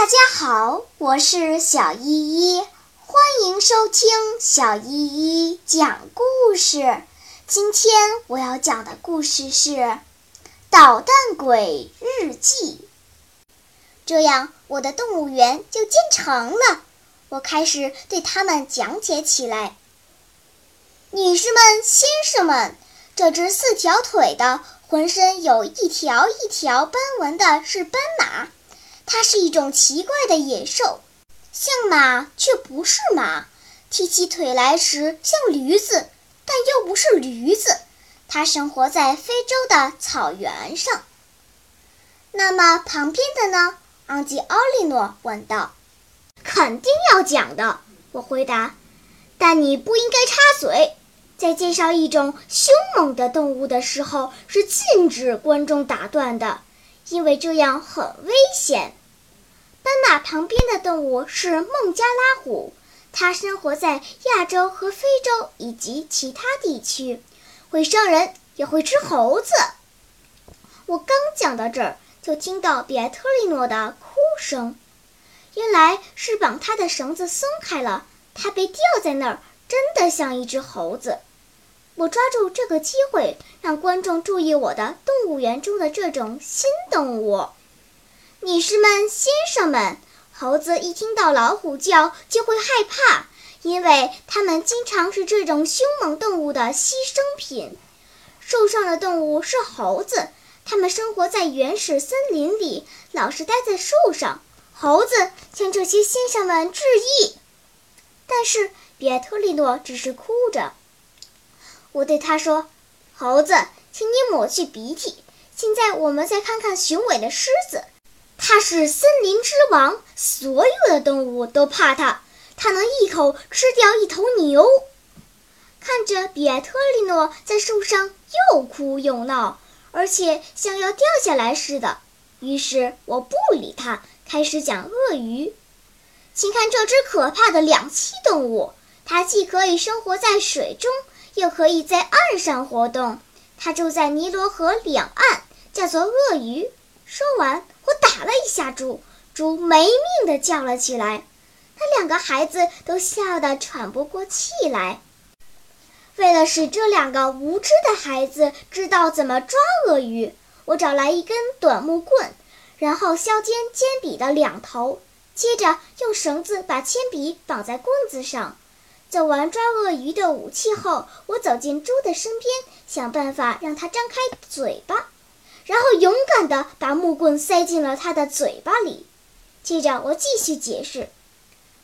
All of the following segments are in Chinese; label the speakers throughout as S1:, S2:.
S1: 大家好，我是小依依，欢迎收听小依依讲故事。今天我要讲的故事是《捣蛋鬼日记》。这样，我的动物园就建成了。我开始对他们讲解起来：“女士们、先生们，这只四条腿的、浑身有一条一条斑纹的是斑马。”它是一种奇怪的野兽，像马却不是马，提起腿来时像驴子，但又不是驴子。它生活在非洲的草原上。那么旁边的呢？昂吉奥利诺问道。肯定要讲的，我回答。但你不应该插嘴。在介绍一种凶猛的动物的时候，是禁止观众打断的，因为这样很危险。斑马旁边的动物是孟加拉虎，它生活在亚洲和非洲以及其他地区，会伤人，也会吃猴子。我刚讲到这儿，就听到比埃特利诺的哭声，原来是绑它的绳子松开了，它被吊在那儿，真的像一只猴子。我抓住这个机会，让观众注意我的动物园中的这种新动物。女士们、先生们，猴子一听到老虎叫就会害怕，因为它们经常是这种凶猛动物的牺牲品。受伤的动物是猴子，它们生活在原始森林里，老是待在树上。猴子向这些先生们致意，但是比埃特利诺只是哭着。我对他说：“猴子，请你抹去鼻涕。现在我们再看看雄伟的狮子。”它是森林之王，所有的动物都怕它。它能一口吃掉一头牛。看着比埃特利诺在树上又哭又闹，而且像要掉下来似的，于是我不理他，开始讲鳄鱼。请看这只可怕的两栖动物，它既可以生活在水中，又可以在岸上活动。它住在尼罗河两岸，叫做鳄鱼。说完。我打了一下猪，猪没命地叫了起来，那两个孩子都笑得喘不过气来。为了使这两个无知的孩子知道怎么抓鳄鱼，我找来一根短木棍，然后削尖铅笔的两头，接着用绳子把铅笔绑在棍子上。做完抓鳄鱼的武器后，我走进猪的身边，想办法让它张开嘴巴。然后勇敢地把木棍塞进了他的嘴巴里。接着我继续解释：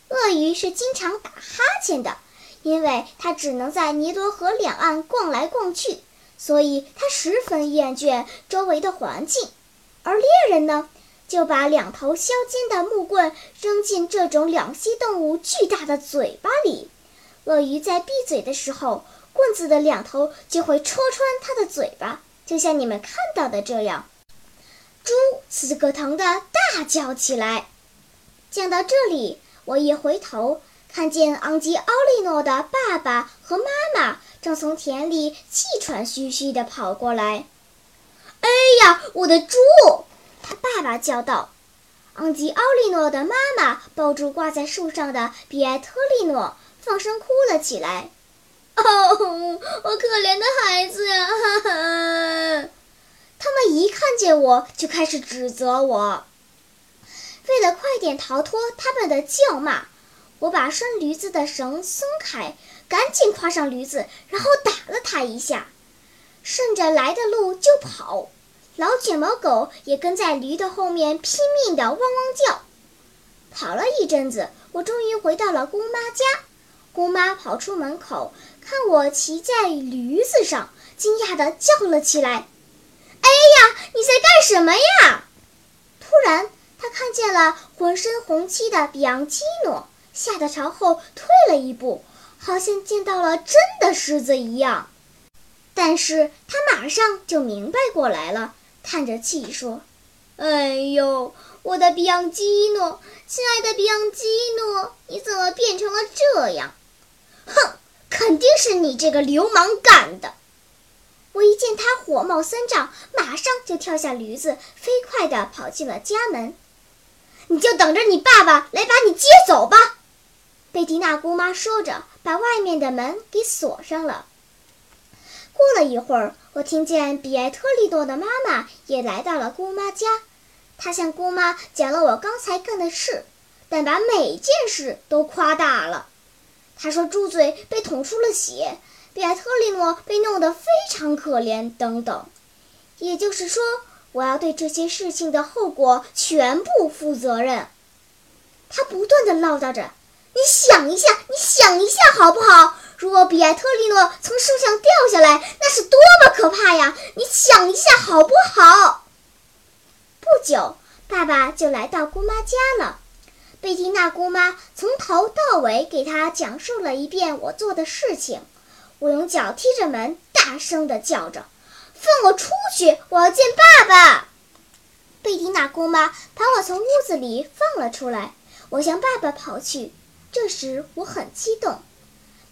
S1: 鳄鱼是经常打哈欠的，因为它只能在尼罗河两岸逛来逛去，所以它十分厌倦周围的环境。而猎人呢，就把两头削尖的木棍扔进这种两栖动物巨大的嘴巴里。鳄鱼在闭嘴的时候，棍子的两头就会戳穿它的嘴巴。就像你们看到的这样，猪此刻疼的大叫起来。讲到这里，我一回头，看见昂吉奥利诺的爸爸和妈妈正从田里气喘吁吁地跑过来。“哎呀，我的猪！”他爸爸叫道。昂吉奥利诺的妈妈抱住挂在树上的比埃特利诺，放声哭了起来。哦，我可怜的孩子呀！哈哈，他们一看见我就开始指责我。为了快点逃脱他们的叫骂，我把拴驴子的绳松开，赶紧跨上驴子，然后打了它一下，顺着来的路就跑。老卷毛狗也跟在驴的后面拼命地汪汪叫。跑了一阵子，我终于回到了姑妈家。姑妈跑出门口。看我骑在驴子上，惊讶地叫了起来：“哎呀，你在干什么呀？”突然，他看见了浑身红漆的比昂基诺，吓得朝后退了一步，好像见到了真的狮子一样。但是他马上就明白过来了，叹着气说：“哎呦，我的比昂基诺，亲爱的比昂基诺，你怎么变成了这样？”哼！肯定是你这个流氓干的！我一见他火冒三丈，马上就跳下驴子，飞快地跑进了家门。你就等着你爸爸来把你接走吧。”贝蒂娜姑妈说着，把外面的门给锁上了。过了一会儿，我听见比埃特利诺的妈妈也来到了姑妈家。她向姑妈讲了我刚才干的事，但把每件事都夸大了。他说猪嘴被捅出了血，比埃特利诺被弄得非常可怜，等等。也就是说，我要对这些事情的后果全部负责任。他不断地唠叨着：“你想一下，你想一下，好不好？”如果比埃特利诺从树上掉下来，那是多么可怕呀！你想一下好不好？不久，爸爸就来到姑妈家了。贝蒂娜姑妈从头到尾给他讲述了一遍我做的事情。我用脚踢着门，大声地叫着：“放我出去！我要见爸爸！”贝蒂娜姑妈把我从屋子里放了出来。我向爸爸跑去。这时我很激动。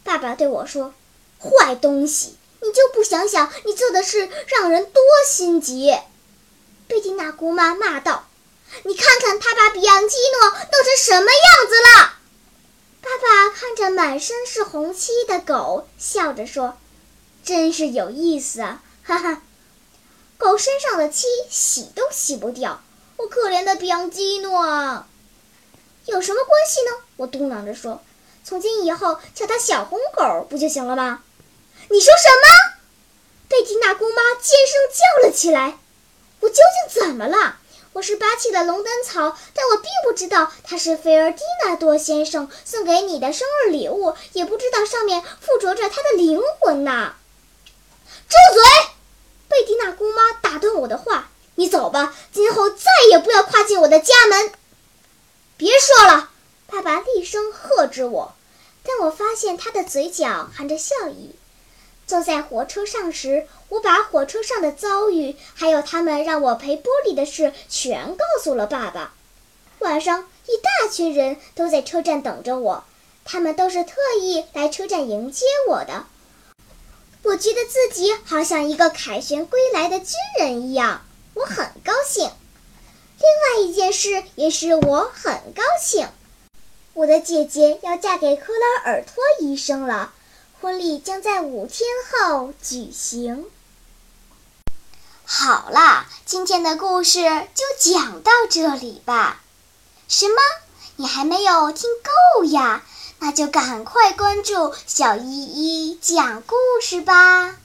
S1: 爸爸对我说：“坏东西，你就不想想你做的事让人多心急？”贝蒂娜姑妈骂道：“你看看他把比昂基成什么样子了！”爸爸看着满身是红漆的狗，笑着说：“真是有意思啊，哈哈！狗身上的漆洗都洗不掉，我可怜的比昂基诺啊！有什么关系呢？”我嘟囔着说。从今以后叫他小红狗不就行了吗？你说什么？贝蒂娜姑妈尖声叫了起来。我究竟怎么了？我是拔起了龙胆草，但我并不知道它是菲尔蒂纳多先生送给你的生日礼物，也不知道上面附着着他的灵魂呐。住嘴！贝蒂娜姑妈打断我的话：“你走吧，今后再也不要跨进我的家门。”别说了。爸爸厉声喝止我，但我发现他的嘴角含着笑意。坐在火车上时，我把火车上的遭遇，还有他们让我赔玻璃的事，全告诉了爸爸。晚上，一大群人都在车站等着我，他们都是特意来车站迎接我的。我觉得自己好像一个凯旋归来的军人一样，我很高兴。另外一件事也使我很高兴。我的姐姐要嫁给克拉尔托医生了，婚礼将在五天后举行。好啦，今天的故事就讲到这里吧。什么？你还没有听够呀？那就赶快关注小依依讲故事吧。